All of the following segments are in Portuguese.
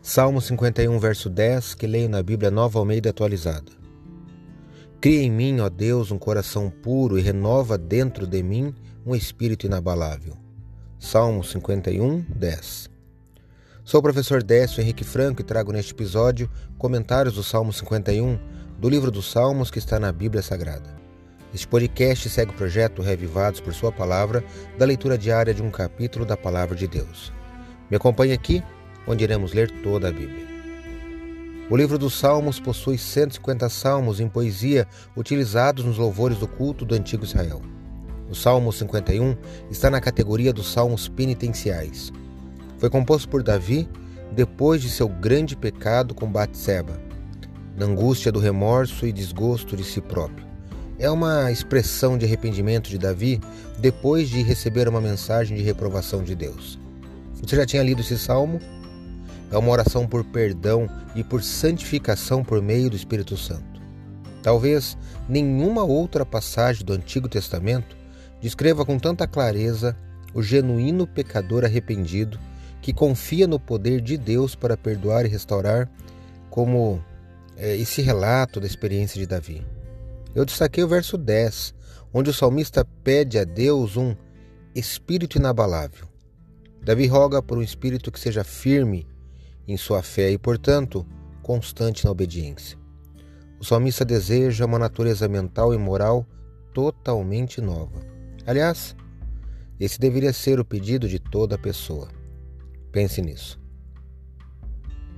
Salmo 51, verso 10, que leio na Bíblia Nova Almeida atualizada. Cria em mim, ó Deus, um coração puro e renova dentro de mim um espírito inabalável. Salmo 51, 10. Sou o professor Décio Henrique Franco e trago neste episódio comentários do Salmo 51 do livro dos Salmos que está na Bíblia Sagrada. Este podcast segue o projeto Revivados por Sua Palavra, da leitura diária de um capítulo da Palavra de Deus. Me acompanhe aqui onde iremos ler toda a Bíblia. O livro dos Salmos possui 150 salmos em poesia utilizados nos louvores do culto do antigo Israel. O Salmo 51 está na categoria dos salmos penitenciais. Foi composto por Davi depois de seu grande pecado com Batseba, na angústia do remorso e desgosto de si próprio. É uma expressão de arrependimento de Davi depois de receber uma mensagem de reprovação de Deus. Você já tinha lido esse salmo? É uma oração por perdão e por santificação por meio do Espírito Santo. Talvez nenhuma outra passagem do Antigo Testamento descreva com tanta clareza o genuíno pecador arrependido que confia no poder de Deus para perdoar e restaurar, como é, esse relato da experiência de Davi. Eu destaquei o verso 10, onde o salmista pede a Deus um espírito inabalável. Davi roga por um espírito que seja firme em sua fé e, portanto, constante na obediência. O salmista deseja uma natureza mental e moral totalmente nova. Aliás, esse deveria ser o pedido de toda pessoa. Pense nisso.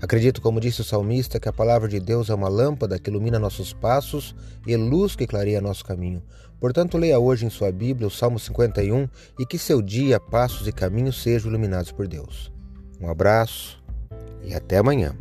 Acredito, como disse o salmista, que a palavra de Deus é uma lâmpada que ilumina nossos passos e luz que clareia nosso caminho. Portanto, leia hoje em sua Bíblia o Salmo 51 e que seu dia, passos e caminhos sejam iluminados por Deus. Um abraço e até amanhã.